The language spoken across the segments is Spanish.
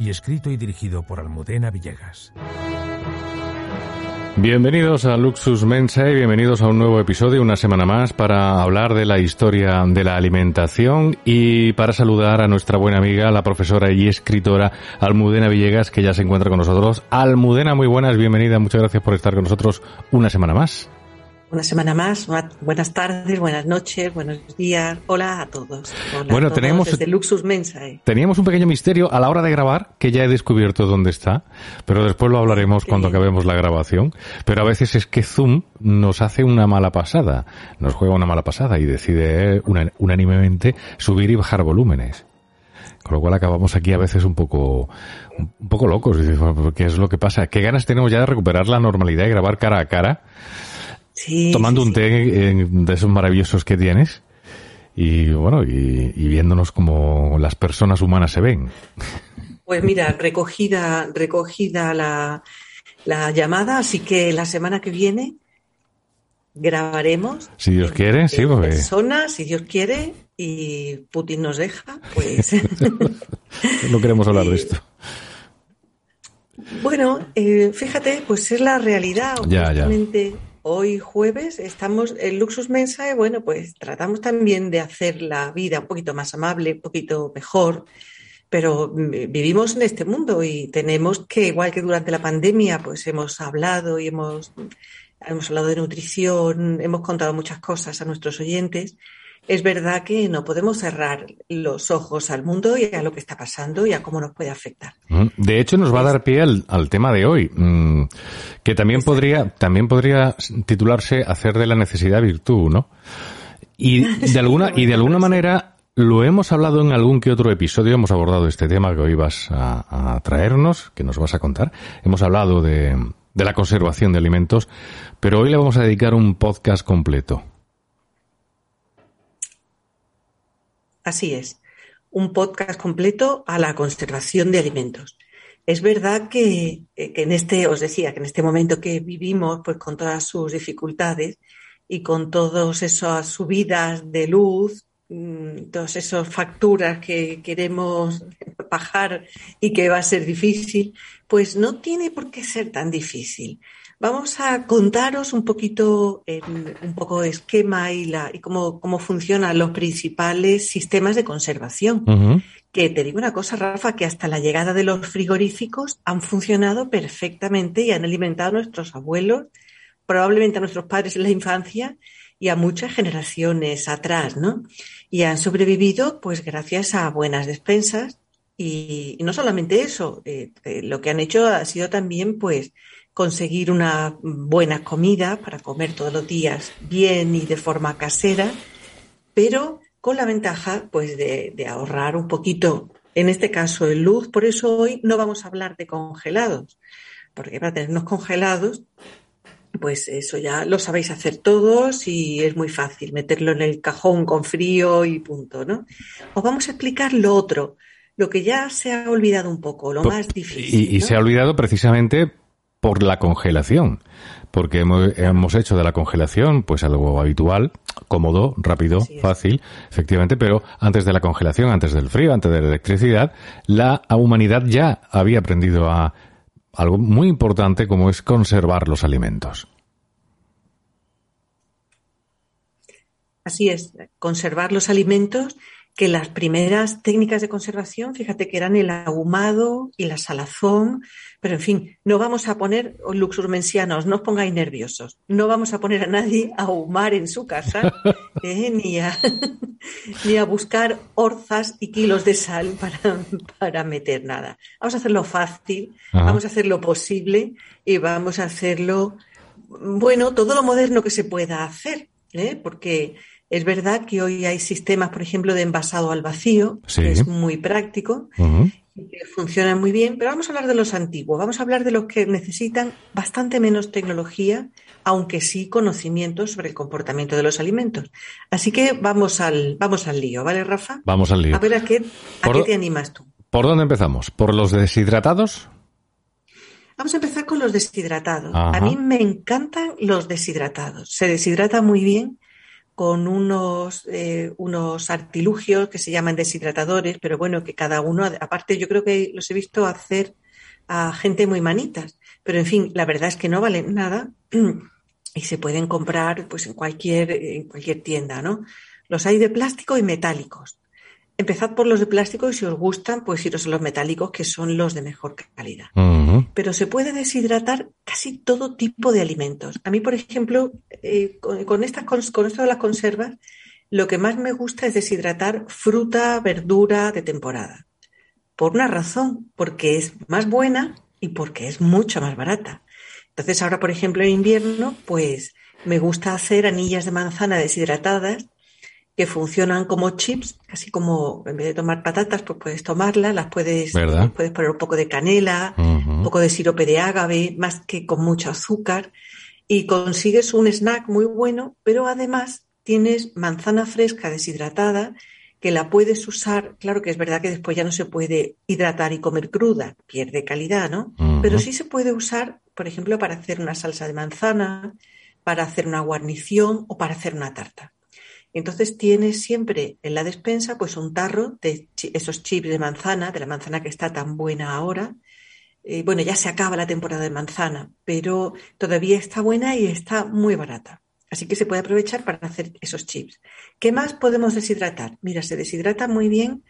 y escrito y dirigido por Almudena Villegas. Bienvenidos a Luxus Mensae, bienvenidos a un nuevo episodio, una semana más, para hablar de la historia de la alimentación y para saludar a nuestra buena amiga, la profesora y escritora Almudena Villegas, que ya se encuentra con nosotros. Almudena, muy buenas, bienvenida, muchas gracias por estar con nosotros una semana más. Una semana más. Buenas tardes, buenas noches, buenos días. Hola a todos. bueno, tenemos desde Luxus Mensae. Teníamos un pequeño misterio a la hora de grabar, que ya he descubierto dónde está, pero después lo hablaremos cuando acabemos la grabación. Pero a veces es que Zoom nos hace una mala pasada, nos juega una mala pasada y decide unánimemente subir y bajar volúmenes. Con lo cual acabamos aquí a veces un poco, un poco locos. ¿Qué es lo que pasa? ¿Qué ganas tenemos ya de recuperar la normalidad y grabar cara a cara? Tomando un té de esos maravillosos que tienes y bueno, y, viéndonos como las personas humanas se ven. Pues mira, recogida, recogida la, la llamada, así que la semana que viene grabaremos. Si Dios quiere, sí, porque... Persona, si Dios quiere, y Putin nos deja, pues... no queremos hablar de esto. Bueno, eh, fíjate, pues es la realidad. Ya, ya. Hoy jueves estamos en Luxus Mensae, bueno, pues tratamos también de hacer la vida un poquito más amable, un poquito mejor, pero vivimos en este mundo y tenemos que, igual que durante la pandemia, pues hemos hablado y hemos, hemos hablado de nutrición, hemos contado muchas cosas a nuestros oyentes es verdad que no podemos cerrar los ojos al mundo y a lo que está pasando y a cómo nos puede afectar. De hecho, nos va a dar pie al, tema de hoy, mm, que también podría, también podría titularse Hacer de la necesidad virtud, ¿no? Y de alguna, y de alguna manera lo hemos hablado en algún que otro episodio, hemos abordado este tema que hoy vas a, traernos, que nos vas a contar. Hemos hablado de, de la conservación de alimentos, pero hoy le vamos a dedicar un podcast completo. Así es, un podcast completo a la conservación de alimentos. Es verdad que, eh, que, en este, os decía, que en este momento que vivimos, pues con todas sus dificultades y con todas esas subidas de luz, mm, todas esas facturas que queremos bajar y que va a ser difícil, pues no tiene por qué ser tan difícil. Vamos a contaros un poquito, en un poco esquema y, la, y cómo, cómo funcionan los principales sistemas de conservación. Que te digo una cosa, Rafa, que hasta la llegada de los frigoríficos han funcionado perfectamente y han alimentado a nuestros abuelos, probablemente a nuestros padres en la infancia y a muchas generaciones atrás, ¿no? Y han sobrevivido, pues, gracias a buenas despensas. Y, no solamente eso, eh, eh, lo que han hecho ha sido también, pues, conseguir una buena comida para comer todos los días bien y de forma casera, pero con la ventaja pues de, ahorrar un poquito, en este caso en luz. Por eso hoy no vamos a hablar de congelados, porque para tenernos congelados, pues eso ya lo sabéis hacer todos y es muy fácil meterlo en el cajón con frío y punto, ¿no? Os vamos a explicar lo otro, lo que ya se ha olvidado un poco, lo más difícil. Y, se ha olvidado precisamente por la congelación, porque hemos, hecho de la congelación pues algo habitual, cómodo, rápido, fácil, efectivamente, pero antes de la congelación, antes del frío, antes de la electricidad, la humanidad ya había aprendido a algo muy importante como es conservar los alimentos. Así es, conservar los alimentos que las primeras técnicas de conservación, fíjate que eran el ahumado y la salazón, pero en fin, no vamos a poner, luxurmensianos, no os pongáis nerviosos, no vamos a poner a nadie a ahumar en su casa, eh, ni, a, ni a buscar orzas y kilos de sal para, para meter nada. Vamos a hacerlo fácil, vamos a hacerlo posible y vamos a hacerlo, bueno, todo lo moderno que se pueda hacer, ¿eh? porque es verdad que hoy hay sistemas, por ejemplo, de envasado al vacío, que es muy práctico, Que funcionan muy bien, pero vamos a hablar de los antiguos. Vamos a hablar de los que necesitan bastante menos tecnología, aunque sí conocimientos sobre el comportamiento de los alimentos. Así que vamos al, vamos al lío, ¿vale, Rafa? Vamos al lío. A ver a qué, a qué te animas tú. ¿Por dónde empezamos? ¿Por los deshidratados? Vamos a empezar con los deshidratados. A mí me encantan los deshidratados. Se deshidrata muy bien con unos, eh, unos artilugios que se llaman deshidratadores, pero bueno, que cada uno, aparte yo creo que los he visto hacer a gente muy manitas, pero en fin, la verdad es que no valen nada y se pueden comprar pues en cualquier, en cualquier tienda, ¿no? Los hay de plástico y metálicos. Empezad por los de plástico y si os gustan, pues iros a los metálicos, que son los de mejor calidad. Pero se puede deshidratar casi todo tipo de alimentos. A mí, por ejemplo, eh, con, estas, con esto de las conservas, lo que más me gusta es deshidratar fruta, verdura de temporada. Por una razón, porque es más buena y porque es mucho más barata. Entonces, ahora, por ejemplo, en invierno, pues me gusta hacer anillas de manzana deshidratadas que funcionan como chips, casi como en vez de tomar patatas, pues puedes tomarlas, las puedes, puedes poner un poco de canela, un poco de sirope de ágave, más que con mucho azúcar, y consigues un snack muy bueno, pero además tienes manzana fresca deshidratada que la puedes usar, claro que es verdad que después ya no se puede hidratar y comer cruda, pierde calidad, ¿no? Pero sí se puede usar, por ejemplo, para hacer una salsa de manzana, para hacer una guarnición o para hacer una tarta. Entonces tienes siempre en la despensa pues un tarro de esos chips de manzana, de la manzana que está tan buena ahora. Eh, bueno, ya se acaba la temporada de manzana, pero todavía está buena y está muy barata. Así que se puede aprovechar para hacer esos chips. ¿Qué más podemos deshidratar? Mira, se deshidrata muy bien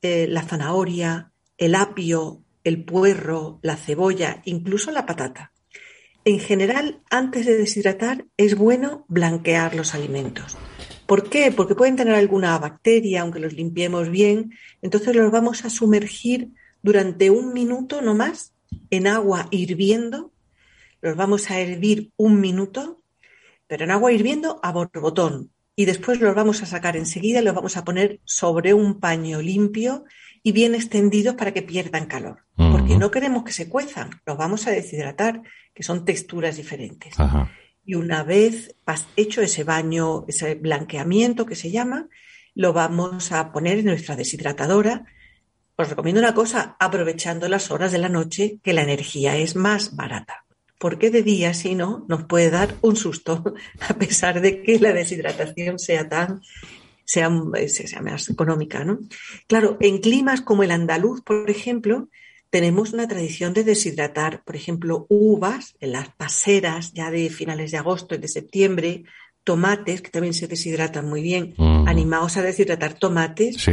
eh, la zanahoria, el apio, el puerro, la cebolla, incluso la patata. En general, antes de deshidratar, es bueno blanquear los alimentos. ¿Por qué? Porque pueden tener alguna bacteria, aunque los limpiemos bien. Entonces los vamos a sumergir durante un minuto no más en agua hirviendo. Los vamos a hervir un minuto, pero en agua hirviendo a borbotón. Y después los vamos a sacar enseguida y los vamos a poner sobre un paño limpio y bien extendidos para que pierdan calor. Porque no queremos que se cuezan, los vamos a deshidratar, que son texturas diferentes. Ajá y una vez hecho ese baño, ese blanqueamiento que se llama, lo vamos a poner en nuestra deshidratadora. Os recomiendo una cosa, aprovechando las horas de la noche, que la energía es más barata. Porque de día, si no, nos puede dar un susto, a pesar de que la deshidratación sea tan sea, sea más económica, ¿no? Claro, en climas como el andaluz, por ejemplo, tenemos una tradición de deshidratar, por ejemplo, uvas en las paseras ya de finales de agosto y de septiembre, tomates, que también se deshidratan muy bien. Animaos a deshidratar tomates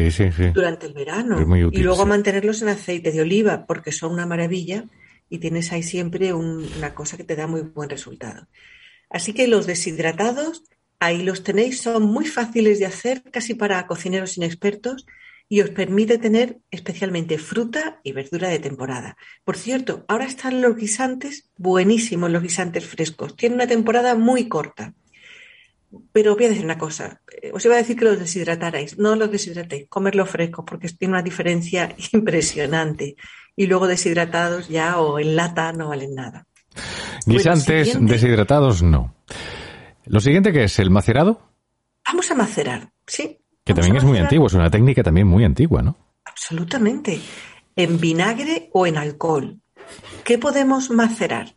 durante el verano y luego mantenerlos en aceite de oliva, porque son una maravilla y tienes ahí siempre una cosa que te da muy buen resultado. Así que los deshidratados, ahí los tenéis, son muy fáciles de hacer, casi para cocineros inexpertos y os permite tener especialmente fruta y verdura de temporada. Por cierto, ahora están los guisantes buenísimos, los guisantes frescos. Tienen una temporada muy corta. Pero voy a decir una cosa, eh, os iba a decir que los deshidratarais, no los deshidratéis, comerlos frescos porque tiene una diferencia impresionante. Y luego deshidratados ya o en lata no valen nada. Guisantes deshidratados no. ¿Lo siguiente que es? ¿El macerado? Vamos a macerar, sí. Que también es muy antiguo, es una técnica también muy antigua, ¿no? Absolutamente. En vinagre o en alcohol. ¿Qué podemos macerar?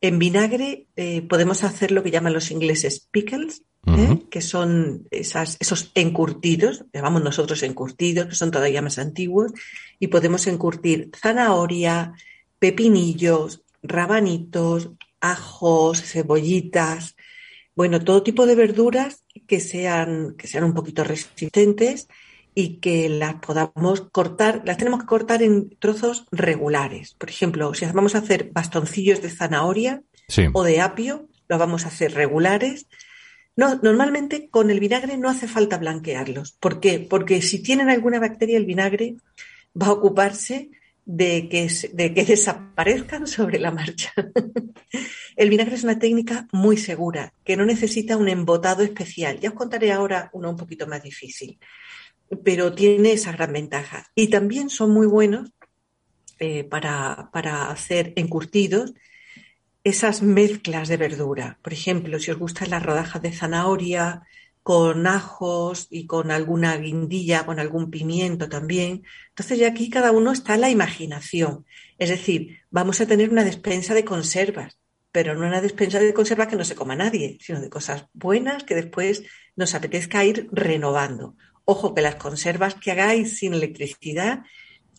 En vinagre eh, podemos hacer lo que llaman los ingleses pickles, ¿eh? que son esas, esos encurtidos, llamamos nosotros encurtidos, que son todavía más antiguos, y podemos encurtir zanahoria, pepinillos, rabanitos, ajos, cebollitas, bueno, todo tipo de verduras que sean, que sean un poquito resistentes y que las podamos cortar, las tenemos que cortar en trozos regulares. Por ejemplo, si vamos a hacer bastoncillos de zanahoria o de apio, los vamos a hacer regulares. No, normalmente con el vinagre no hace falta blanquearlos. ¿Por qué? Porque si tienen alguna bacteria, el vinagre va a ocuparse de que, de que desaparezcan sobre la marcha. El vinagre es una técnica muy segura, que no necesita un embotado especial. Ya os contaré ahora uno un poquito más difícil, pero tiene esa gran ventaja. Y también son muy buenos eh, para, para hacer encurtidos esas mezclas de verdura. Por ejemplo, si os gustan las rodajas de zanahoria con ajos y con alguna guindilla, con algún pimiento también. Entonces ya aquí cada uno está en la imaginación. Es decir, vamos a tener una despensa de conservas, pero no una despensa de conservas que no se coma nadie, sino de cosas buenas que después nos apetezca ir renovando. Ojo que las conservas que hagáis sin electricidad,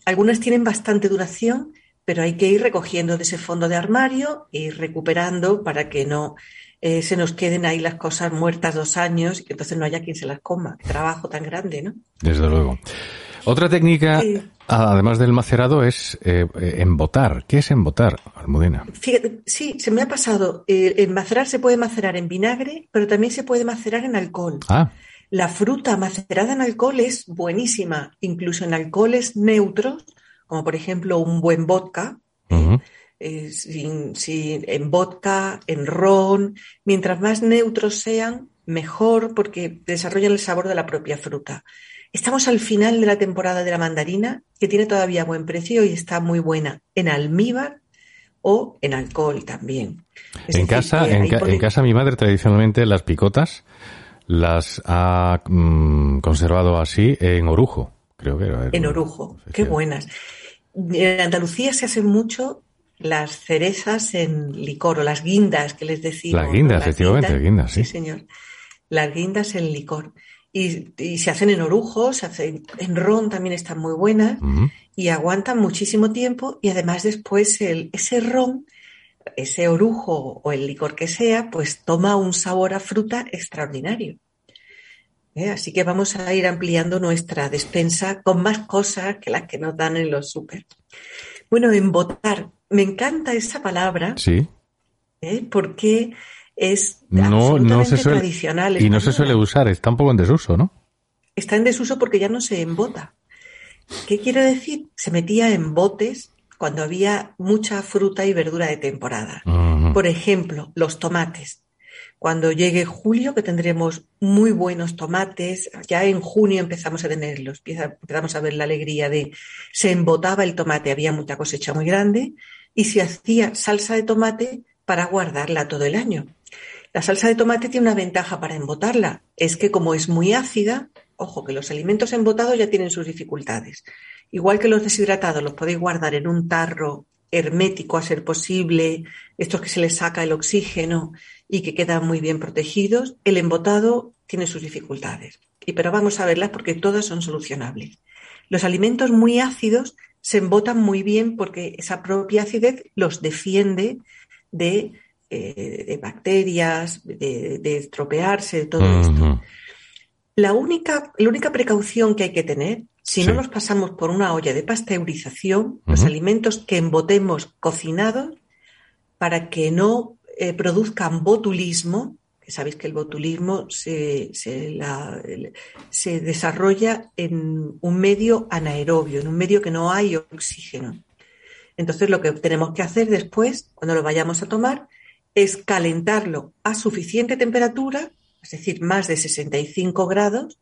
algunas tienen bastante duración, pero hay que ir recogiendo de ese fondo de armario e ir recuperando para que no eh, se nos queden ahí las cosas muertas dos años y que entonces no haya quien se las coma. Qué trabajo tan grande, ¿no? Desde luego. Otra técnica, además del macerado, es eh, embotar. ¿Qué es embotar, Almudena? Fíjate, sí, se me ha pasado. Eh, el macerar se puede macerar en vinagre, pero también se puede macerar en alcohol. Ah. La fruta macerada en alcohol es buenísima, incluso en alcoholes neutros, como por ejemplo un buen vodka. Eh, sin, en vodka, en ron. Mientras más neutros sean, mejor porque desarrollan el sabor de la propia fruta. Estamos al final de la temporada de la mandarina, que tiene todavía buen precio y está muy buena en almíbar o en alcohol también. en casa, en, casa mi madre tradicionalmente las picotas las ha mm, conservado así en orujo, creo que era. En orujo, qué buenas. En Andalucía se hace mucho las cerezas en licor o las guindas que les decimos. Las guindas, efectivamente, guindas, sí. sí. señor. Las guindas en licor. Y, se hacen en orujo, se hacen en ron también están muy buenas y aguantan muchísimo tiempo y además después el, ese ron, ese orujo o el licor que sea, pues toma un sabor a fruta extraordinario. ¿Eh? Así que vamos a ir ampliando nuestra despensa con más cosas que las que nos dan en los súper. Bueno, embotar. Me encanta esa palabra. Sí. ¿eh? Porque es no, no se suele, tradicional. Y no se suele usar, está un poco en desuso, ¿no? Está en desuso porque ya no se embota. ¿Qué quiere decir? Se metía en botes cuando había mucha fruta y verdura de temporada. Por ejemplo, los tomates. Cuando llegue julio, que tendremos muy buenos tomates, ya en junio empezamos a tenerlos, empezamos a ver la alegría de se embotaba el tomate, había mucha cosecha muy grande, y se hacía salsa de tomate para guardarla todo el año. La salsa de tomate tiene una ventaja para embotarla, es que como es muy ácida, ojo que los alimentos embotados ya tienen sus dificultades. Igual que los deshidratados los podéis guardar en un tarro hermético a ser posible, estos que se les saca el oxígeno y que quedan muy bien protegidos, el embotado tiene sus dificultades. Y pero vamos a verlas porque todas son solucionables. Los alimentos muy ácidos se embotan muy bien porque esa propia acidez los defiende de, eh, bacterias, de, estropearse, de todo esto. La única, la única precaución que hay que tener si no los pasamos por una olla de pasteurización, los alimentos que embotemos cocinados, para que no eh, produzcan botulismo, sabéis que el botulismo se, se, desarrolla en un medio anaerobio, en un medio que no hay oxígeno. Entonces lo que tenemos que hacer después, cuando lo vayamos a tomar, es calentarlo a suficiente temperatura, es decir, más de 65 grados,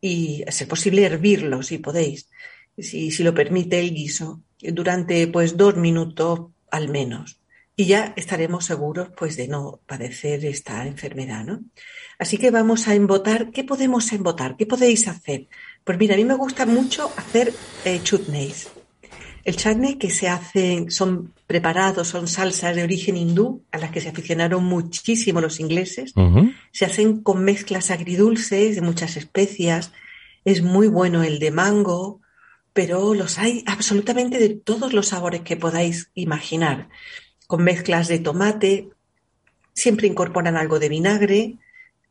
y, a ser posible, hervirlo, si podéis, si, si lo permite el guiso, durante pues dos minutos al menos. Y ya estaremos seguros pues de no padecer esta enfermedad, ¿no? Así que vamos a embotar. ¿Qué podemos embotar? ¿Qué podéis hacer? Pues mira, a mí me gusta mucho hacer eh, chutneys. El chutney que se hacen, son preparados, son salsas de origen hindú, a las que se aficionaron muchísimo los ingleses. Se hacen con mezclas agridulces de muchas especias. Es muy bueno el de mango, pero los hay absolutamente de todos los sabores que podáis imaginar. Con mezclas de tomate, siempre incorporan algo de vinagre,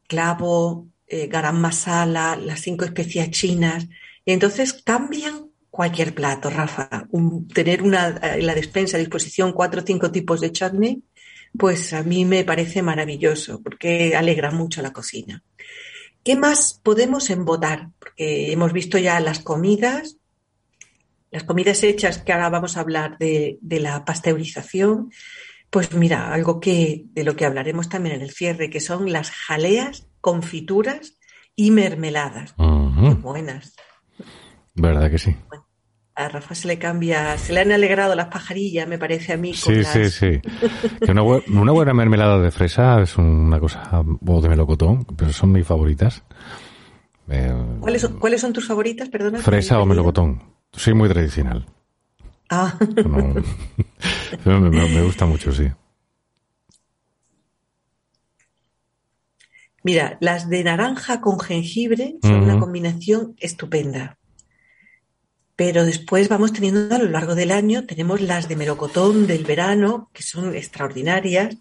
clavo, eh, garam masala, las cinco especias chinas. Y entonces cambian cualquier plato, Rafa. tener una, en la despensa a disposición cuatro o cinco tipos de chutney, pues a mí me parece maravilloso porque alegra mucho la cocina. ¿Qué más podemos embotar? Porque hemos visto ya las comidas, las comidas hechas, que ahora vamos a hablar de, la pasteurización. Pues mira, algo que de lo que hablaremos también en el cierre, que son las jaleas, confituras y mermeladas. buenas. ¿Verdad que sí? a Rafa se le cambia, se le han alegrado las pajarillas, me parece a mí. sí, sí, sí, Una, una, buena mermelada de fresa es una cosa, o de melocotón, pero son mis favoritas. Eh, ¿Cuáles, son, ¿Cuáles son tus favoritas, perdona? Fresa o melocotón. Soy muy tradicional. Ah. me, gusta mucho, sí. Mira, las de naranja con jengibre son una combinación estupenda. Pero después vamos teniendo a lo largo del año, tenemos las de melocotón del verano, que son extraordinarias,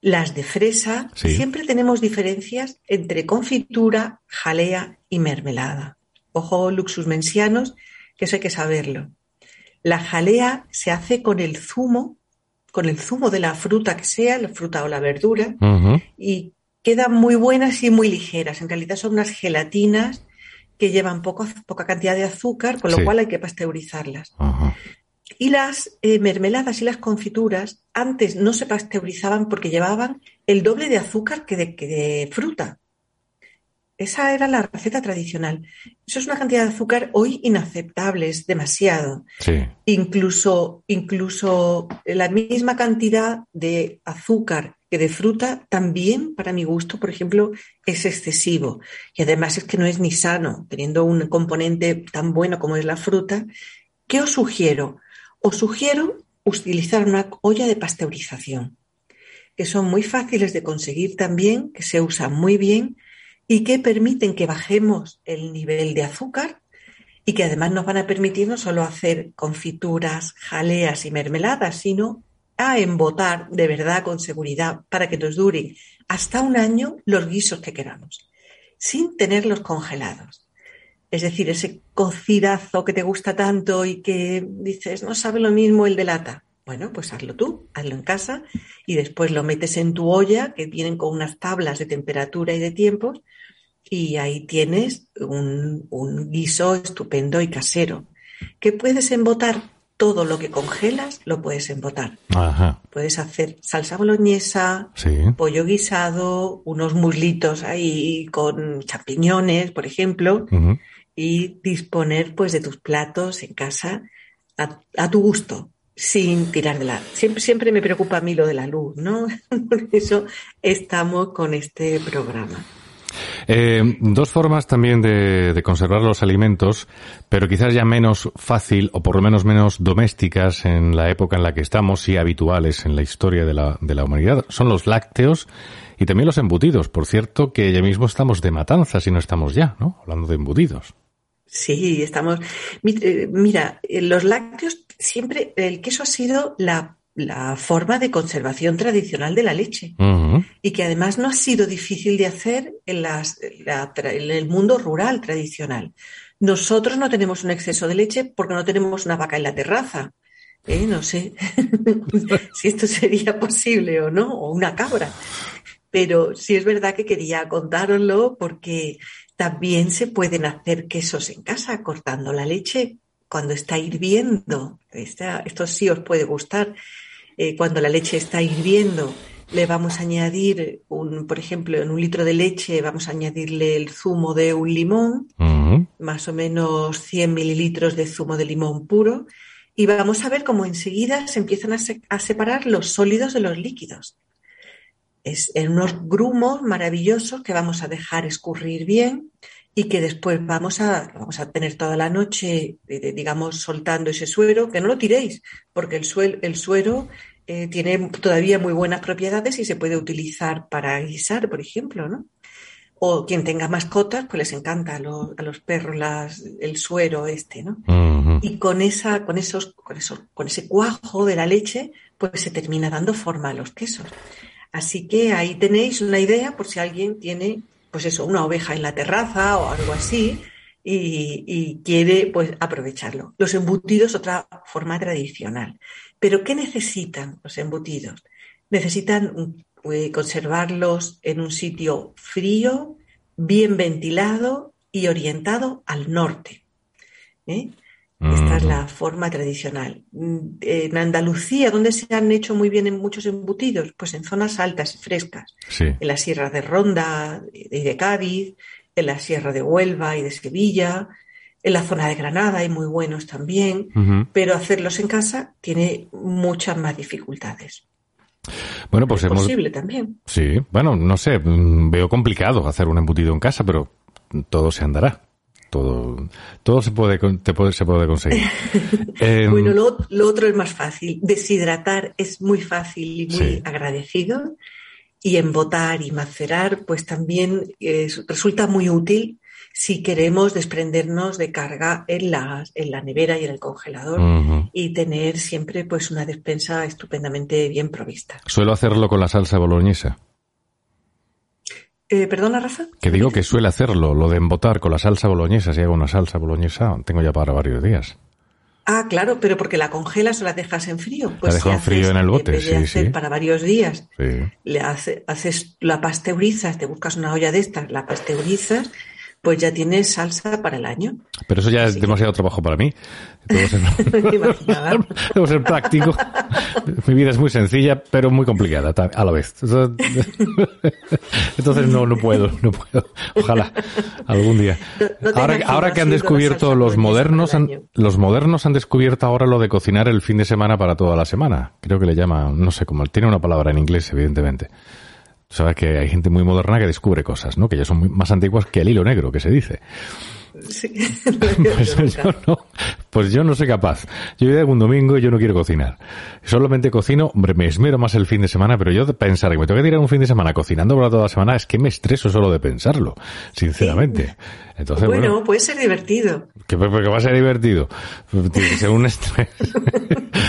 las de fresa. Siempre tenemos diferencias entre confitura, jalea y mermelada. Ojo, luxus mensianos, que eso hay que saberlo. La jalea se hace con el zumo, con el zumo de la fruta que sea, la fruta o la verdura, y quedan muy buenas y muy ligeras. En realidad son unas gelatinas que llevan poco, poca cantidad de azúcar, con lo cual hay que pasteurizarlas. Y las eh, mermeladas y las confituras antes no se pasteurizaban porque llevaban el doble de azúcar que de, que de fruta. Esa era la receta tradicional. Eso es una cantidad de azúcar hoy inaceptable, es demasiado. Incluso, incluso la misma cantidad de azúcar que de fruta también, para mi gusto, por ejemplo, es excesivo. Y además es que no es ni sano, teniendo un componente tan bueno como es la fruta. ¿Qué os sugiero? Os sugiero utilizar una olla de pasteurización, que son muy fáciles de conseguir también, que se usan muy bien y que permiten que bajemos el nivel de azúcar y que además nos van a permitir no solo hacer confituras, jaleas y mermeladas, sino a embotar de verdad con seguridad para que nos duren hasta un año los guisos que queramos, sin tenerlos congelados. Es decir, ese cocidazo que te gusta tanto y que dices, no sabe lo mismo el de lata. Bueno, pues hazlo tú, hazlo en casa y después lo metes en tu olla, que vienen con unas tablas de temperatura y de tiempos, y ahí tienes un, guiso estupendo y casero. ¿Qué puedes embotar? Todo lo que congelas lo puedes embotar. Puedes hacer salsa boloñesa, pollo guisado, unos muslitos ahí con champiñones, por ejemplo, y disponer pues de tus platos en casa a tu gusto sin tirar de la... Siempre, siempre me preocupa a mí lo de la luz, ¿no? Por eso estamos con este programa. Eh, dos formas también de, conservar los alimentos, pero quizás ya menos fácil o por lo menos menos domésticas en la época en la que estamos y habituales en la historia de la, de la humanidad. Son los lácteos y también los embutidos. Por cierto, que ya mismo estamos de matanzas y no estamos ya, ¿no? Hablando de embutidos. Sí, estamos. Eh, mira, eh, los lácteos siempre, el queso ha sido la, forma de conservación tradicional de la leche y que además no ha sido difícil de hacer en, las, en el mundo rural tradicional. Nosotros no tenemos un exceso de leche porque no tenemos una vaca en la terraza. ¿eh? No sé si esto sería posible o no, o una cabra. Pero sí es verdad que quería contároslo porque también se pueden hacer quesos en casa cortando la leche cuando está hirviendo. esto sí os puede gustar. Eh, cuando la leche está hirviendo, le vamos a añadir, un, por ejemplo, en un litro de leche vamos a añadirle el zumo de un limón, más o menos 100 mililitros de zumo de limón puro, y vamos a ver cómo enseguida se empiezan a separar los sólidos de los líquidos. Es en unos grumos maravillosos que vamos a dejar escurrir bien y que después vamos a, vamos a tener toda la noche, eh, digamos, soltando ese suero, que no lo tiréis, porque el, el suero eh, tiene todavía muy buenas propiedades y se puede utilizar para guisar, por ejemplo, ¿no? O quien tenga mascotas, pues les encanta a los, a los perros las, el suero este, ¿no? Y con esa, con esos, con esos, con ese cuajo de la leche, pues se termina dando forma a los quesos. Así que ahí tenéis una idea por si alguien tiene, pues eso, una oveja en la terraza o algo así y, quiere pues aprovecharlo. Los embutidos, otra forma tradicional. Pero ¿qué necesitan los embutidos? Necesitan eh, conservarlos en un sitio frío, bien ventilado y orientado al norte. ¿eh? Esta es la forma tradicional. En Andalucía, ¿dónde se han hecho muy bien en muchos embutidos? Pues en zonas altas y frescas. En la Sierra de Ronda y de Cádiz, en la Sierra de Huelva y de Sevilla, En la zona de Granada hay muy buenos también, pero hacerlos en casa tiene muchas más dificultades. Bueno, pues es hemos... posible también. Sí, bueno, no sé, mm, veo complicado hacer un embutido en casa, pero todo se andará. Todo, todo se puede, te puede, se puede conseguir. Em, bueno, lo, otro es más fácil. Deshidratar es muy fácil y muy agradecido. Y embotar y macerar, pues también resulta muy útil si queremos desprendernos de carga en la, en la nevera y en el congelador y tener siempre pues una despensa estupendamente bien provista. Suelo hacerlo con la salsa boloñesa. Eh, ¿Perdona, Rafa? Que digo que suele hacerlo, lo de embotar con la salsa boloñesa. Si hago una salsa boloñesa, tengo ya para varios días. Ah, claro, pero porque la congelas o la dejas en frío. Pues la dejo en frío en el bote, sí, sí. Para varios días. Le haces, la pasteurizas, te buscas una olla de estas, la pasteurizas pues ya tienes salsa para el año. Pero eso ya es demasiado trabajo para mí. Debo ser, práctico. Mi vida es muy sencilla, pero muy complicada a la vez. Entonces no, no puedo, no puedo. Ojalá algún día. ahora, ahora que han descubierto los modernos, los modernos han descubierto ahora lo de cocinar el fin de semana para toda la semana. Creo que le llama, no sé cómo, tiene una palabra en inglés, evidentemente. Sabes que hay gente muy moderna que descubre cosas, ¿no? Que ya son más antiguas que el hilo negro, que se dice. Sí. pues, yo no, pues yo no soy capaz. Yo llego un domingo y yo no quiero cocinar. Solamente cocino, hombre, me esmero más el fin de semana, pero yo de pensar que me tengo que tirar un fin de semana cocinando para toda la semana es que me estreso solo de pensarlo, sinceramente. Entonces, bueno, puede ser divertido. ¿Qué, porque va a ser divertido. Tiene que ser un estrés.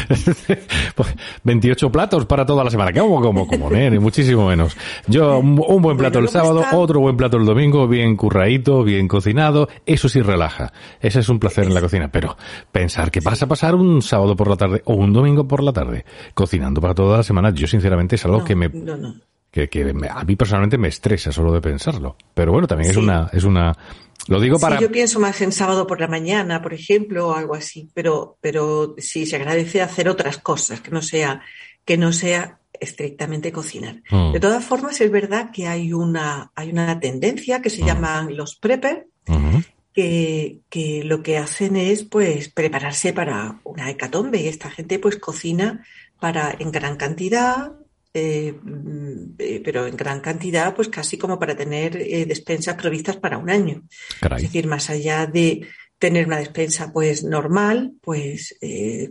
28 platos para toda la semana. ¿Cómo, como, como, Ni muchísimo menos. Yo, un, buen plato el sábado, otro buen plato el domingo, bien curradito, bien cocinado. Eso sí relaja. Ese es un placer en la cocina. Pero pensar que vas a pasar un sábado por la tarde o un domingo por la tarde cocinando para toda la semana, yo sinceramente es algo que me... Que, a mí personalmente me estresa solo de pensarlo. Pero bueno, también es una, es una, lo digo para. Sí, yo pienso más en sábado por la mañana, por ejemplo, o algo así. Pero, pero sí se agradece hacer otras cosas, que no sea, que no sea estrictamente cocinar. Mm. De todas formas, es verdad que hay una, hay una tendencia que se mm. llaman los prepper, que, que, lo que hacen es pues prepararse para una hecatombe. Y esta gente pues cocina para en gran cantidad, eh, eh, pero en gran cantidad, pues casi como para tener eh, despensas provistas para un año. Es decir, más allá de tener una despensa pues normal, pues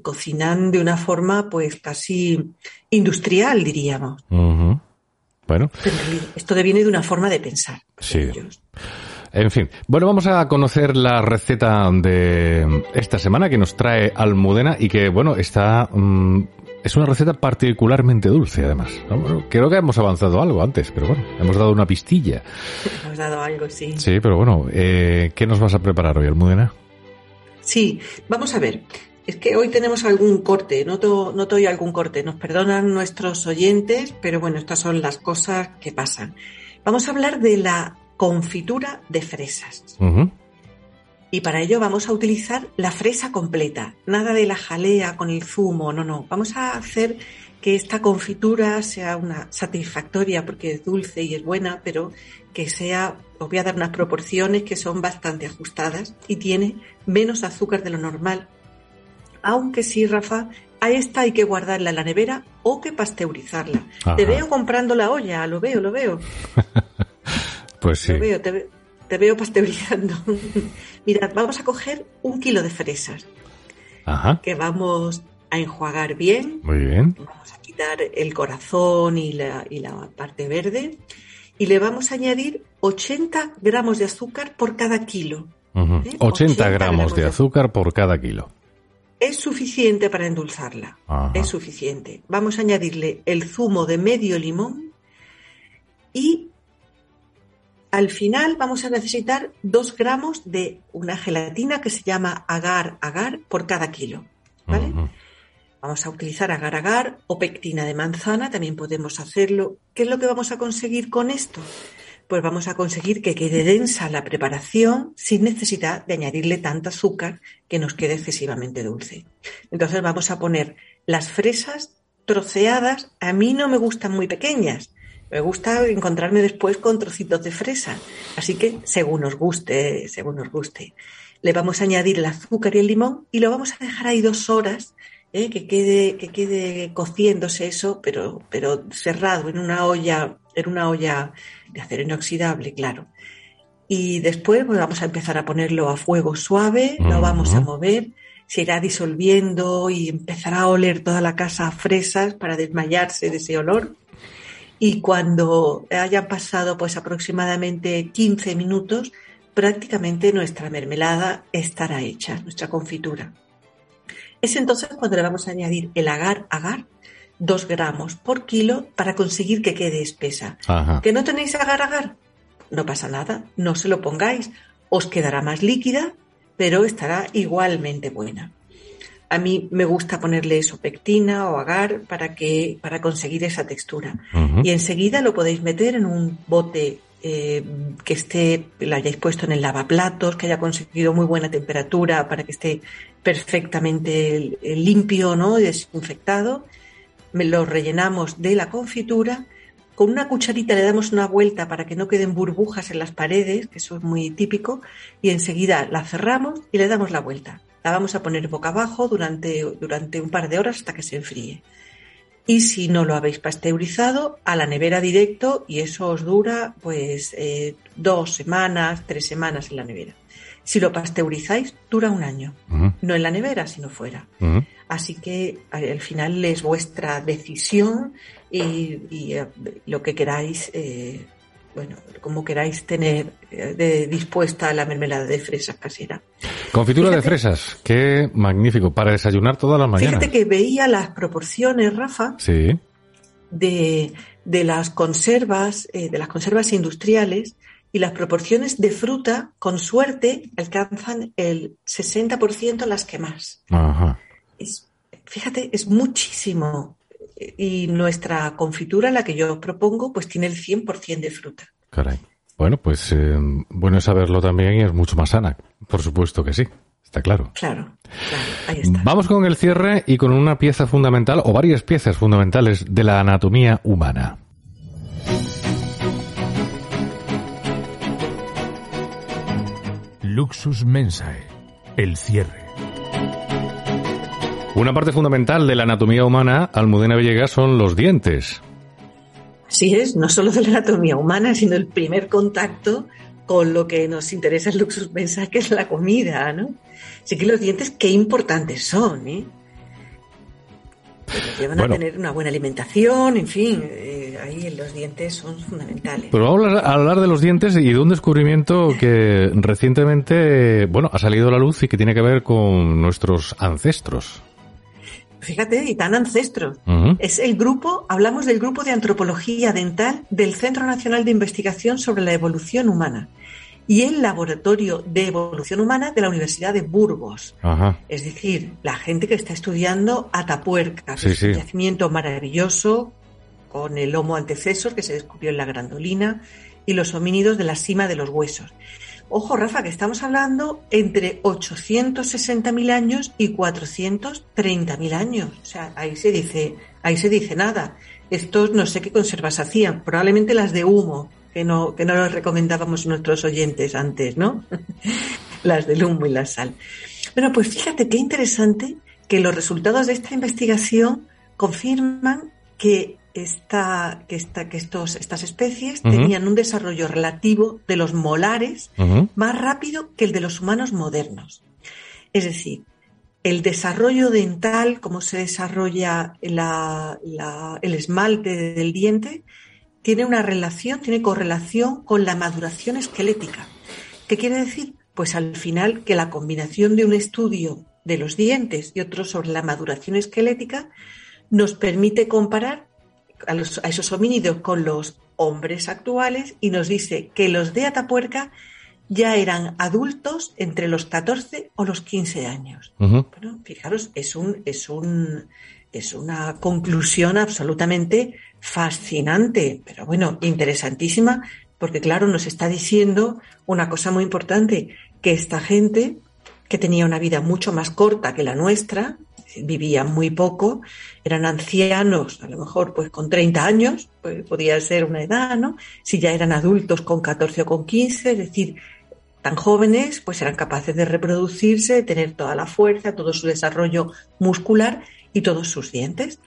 cocinan de una forma pues casi industrial, diríamos. Bueno. esto deviene de una forma de pensar. Sí. En fin, bueno, vamos a conocer la receta de esta semana que nos trae Almudena y que, bueno, está mm, es una receta particularmente dulce, además. Creo que hemos avanzado algo antes, pero bueno, hemos dado una pistilla. Hemos dado algo, sí. Sí, pero bueno, eh, ¿qué nos vas a preparar hoy, Almudena? Sí, vamos a ver. Es que hoy tenemos algún corte, noto, noto hoy algún corte. Nos perdonan nuestros oyentes, pero bueno, estas son las cosas que pasan. Vamos a hablar de la confitura de fresas. Y para ello vamos a utilizar la fresa completa, nada de la jalea con el zumo, no, no. Vamos a hacer que esta confitura sea una satisfactoria porque es dulce y es buena, pero que sea, os voy a dar unas proporciones que son bastante ajustadas y tiene menos azúcar de lo normal. Aunque sí, Rafa, a esta hay que guardarla en la nevera o que pasteurizarla. Te veo comprando la olla, lo veo, lo veo. pues sí. Lo veo, te veo te veo pasteurizando. Mirad, vamos a coger un kilo de fresas. Que vamos a enjuagar bien. Muy bien. Vamos a quitar el corazón y la, parte verde. Y le vamos a añadir 80 gramos de azúcar por cada kilo. 80, ¿Eh? gramos, de azúcar por cada kilo. Es suficiente para endulzarla. Es suficiente. Vamos a añadirle el zumo de medio limón y al final vamos a necesitar dos gramos de una gelatina que se llama agar-agar por cada kilo. ¿vale? Vamos a utilizar agar-agar o pectina de manzana, también podemos hacerlo. ¿Qué es lo que vamos a conseguir con esto? Pues vamos a conseguir que quede densa la preparación sin necesidad de añadirle tanto azúcar que nos quede excesivamente dulce. Entonces vamos a poner las fresas troceadas, a mí no me gustan muy pequeñas, me gusta encontrarme después con trocitos de fresa. Así que según os guste, según os guste. le vamos a añadir el azúcar y el limón y lo vamos a dejar ahí dos horas, ¿eh? que, quede, que quede cociéndose eso, pero, pero cerrado en una olla, en una olla de acero inoxidable, claro. Y después pues, vamos a empezar a ponerlo a fuego suave, lo vamos a mover, se irá disolviendo y empezará a oler toda la casa a fresas para desmayarse de ese olor. Y cuando hayan pasado pues aproximadamente 15 minutos, prácticamente nuestra mermelada estará hecha, nuestra confitura. Es entonces cuando le vamos a añadir el agar agar, 2 gramos por kilo para conseguir que quede espesa. ¿Que no tenéis agar agar? No pasa nada, no se lo pongáis. Os quedará más líquida, pero estará igualmente buena. A mí me gusta ponerle sopectina o agar para que para conseguir esa textura. Y enseguida lo podéis meter en un bote eh, que esté, lo hayáis puesto en el lavaplatos, que haya conseguido muy buena temperatura para que esté perfectamente limpio, ¿no? Desinfectado. Lo rellenamos de la confitura. Con una cucharita le damos una vuelta para que no queden burbujas en las paredes, que eso es muy típico, y enseguida la cerramos y le damos la vuelta. La vamos a poner boca abajo durante, durante un par de horas hasta que se enfríe y si no lo habéis pasteurizado, a la nevera directo y eso os dura pues eh, dos semanas, tres semanas en la nevera. Si lo pasteurizáis, dura un año, no en la nevera, sino fuera. Así que al final es vuestra decisión y, eh, lo que queráis eh, bueno, como queráis tener eh, de, dispuesta la mermelada de fresas casera. Confitura de fresas, qué magnífico, para desayunar todas las mañanas. Fíjate que veía las proporciones, Rafa, sí. de, de las conservas, eh, de las conservas industriales, y las proporciones de fruta, con suerte, alcanzan el 60% las que más. Ajá. fíjate, es muchísimo y nuestra confitura, la que yo propongo, pues tiene el 100% de fruta. Caray. Bueno, pues eh, bueno saberlo también y es mucho más sana. Por supuesto que sí. Está claro. Claro, claro, ahí está. Vamos con el cierre y con una pieza fundamental o varias piezas fundamentales de la anatomía humana. Luxus mensae, el cierre. Una parte fundamental de la anatomía humana, Almudena Villegas, son los dientes. Así es, no solo de la anatomía humana, sino el primer contacto con lo que nos interesa el luxus pensar que es la comida, ¿no? Así que los dientes, qué importantes son, ¿eh? llevan a tener una buena alimentación, en fin, eh, ahí los dientes son fundamentales. Pero vamos a hablar de los dientes y de un descubrimiento que recientemente, bueno, ha salido a la luz y que tiene que ver con nuestros ancestros. Fíjate, y tan ancestro. Es el grupo, hablamos del grupo de antropología dental del Centro Nacional de Investigación sobre la Evolución Humana y el Laboratorio de Evolución Humana de la Universidad de Burgos. Es decir, la gente que está estudiando Atapuerca, es un yacimiento maravilloso con el Homo antecesor que se descubrió en la Grandolina y los homínidos de la cima de los huesos. Ojo, Rafa, que estamos hablando entre 860.000 años y 430.000 años. O sea, ahí se dice, ahí se dice nada. Estos no sé qué conservas hacían, probablemente las de humo, que no, que no los recomendábamos nuestros oyentes antes, ¿no? las del humo y la sal. Bueno, pues fíjate qué interesante que los resultados de esta investigación confirman que esta, que, esta, que estos, estas especies tenían un desarrollo relativo de los molares más rápido que el de los humanos modernos. Es decir, el desarrollo dental, cómo se desarrolla el esmalte del diente, tiene una relación, tiene correlación con la maduración esquelética. ¿Qué quiere decir? Pues al final que la combinación de un estudio de los dientes y otro sobre la maduración esquelética nos permite comparar a, esos homínidos con los hombres actuales y nos dice que los de Atapuerca ya eran adultos entre los 14 o los 15 años. Bueno, fijaros, es un, es un, es una conclusión absolutamente fascinante, pero bueno, interesantísima, porque claro, nos está diciendo una cosa muy importante, que esta gente, que tenía una vida mucho más corta que la nuestra, vivían muy poco, eran ancianos, a lo mejor pues con 30 años, pues, podía ser una edad, ¿no? Si ya eran adultos con 14 o con 15, es decir, tan jóvenes, pues eran capaces de reproducirse, de tener toda la fuerza, todo su desarrollo muscular y todos sus dientes.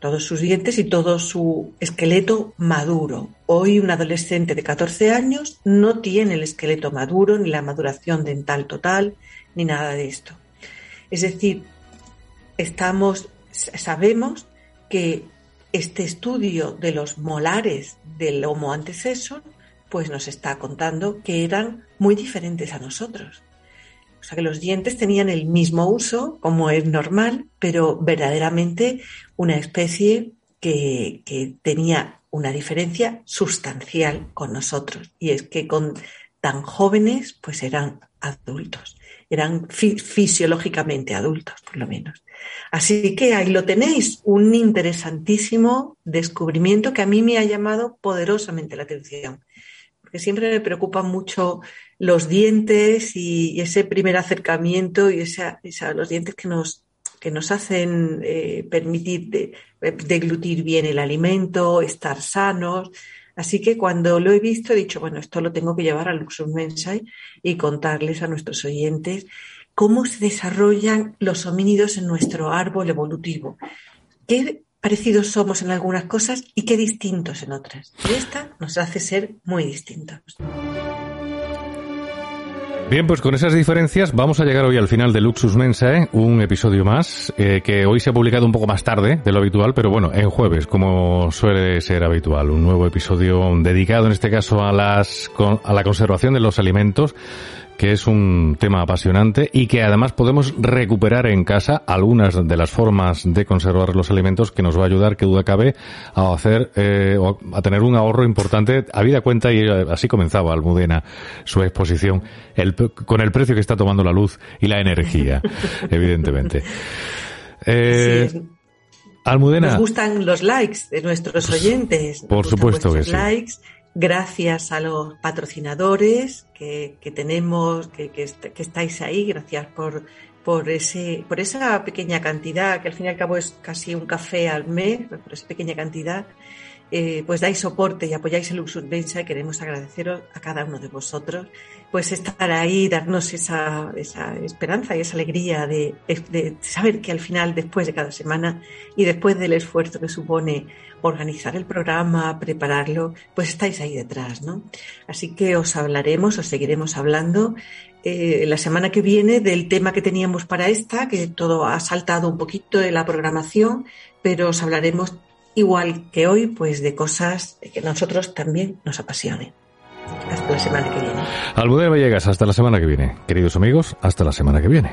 Todos sus dientes y todo su esqueleto maduro. Hoy un adolescente de 14 años no tiene el esqueleto maduro, ni la maduración dental total, ni nada de esto. Es decir, estamos, sabemos que este estudio de los molares del Homo antecesor pues nos está contando que eran muy diferentes a nosotros. O sea que los dientes tenían el mismo uso, como es normal, pero verdaderamente una especie que, que tenía una diferencia sustancial con nosotros. Y es que con tan jóvenes, pues eran adultos, eran fisiológicamente adultos, por lo menos. Así que ahí lo tenéis, un interesantísimo descubrimiento que a mí me ha llamado poderosamente la atención porque siempre me preocupan mucho los dientes y, ese primer acercamiento y esa, los dientes que nos, que nos hacen eh, permitir deglutir bien el alimento, estar sanos. Así que cuando lo he visto he dicho, bueno, esto lo tengo que llevar al Luxus Mensae y contarles a nuestros oyentes cómo se desarrollan los homínidos en nuestro árbol evolutivo. ¿Qué parecidos somos en algunas cosas y qué distintos en otras. Y esta nos hace ser muy distintos. Bien, pues con esas diferencias vamos a llegar hoy al final de Luxus Mensae, un episodio más, eh, que hoy se ha publicado un poco más tarde de lo habitual, pero bueno, en jueves, como suele ser habitual, un nuevo episodio dedicado en este caso a, las, a la conservación de los alimentos, que es un tema apasionante y que además podemos recuperar en casa algunas de las formas de conservar los alimentos que nos va a ayudar, que duda cabe, a hacer, eh, a tener un ahorro importante a vida cuenta y así comenzaba Almudena su exposición el, con el precio que está tomando la luz y la energía, evidentemente. Eh, Almudena. Nos gustan los likes de nuestros oyentes. Por supuesto que sí. likes gracias a los patrocinadores que, tenemos, que, que, estáis ahí, gracias por, por, ese, por esa pequeña cantidad, que al fin y al cabo es casi un café al mes, por esa pequeña cantidad, eh, pues dais soporte y apoyáis el Luxus y queremos agradeceros a cada uno de vosotros pues estar ahí, darnos esa, esa esperanza y esa alegría de, de, saber que al final, después de cada semana y después del esfuerzo que supone organizar el programa, prepararlo, pues estáis ahí detrás, ¿no? Así que os hablaremos, os seguiremos hablando eh, la semana que viene del tema que teníamos para esta, que todo ha saltado un poquito de la programación, pero os hablaremos igual que hoy, pues de cosas que nosotros también nos apasionen. Hasta la semana que viene. Almudena Villegas, hasta la semana que viene. Queridos amigos, hasta la semana que viene.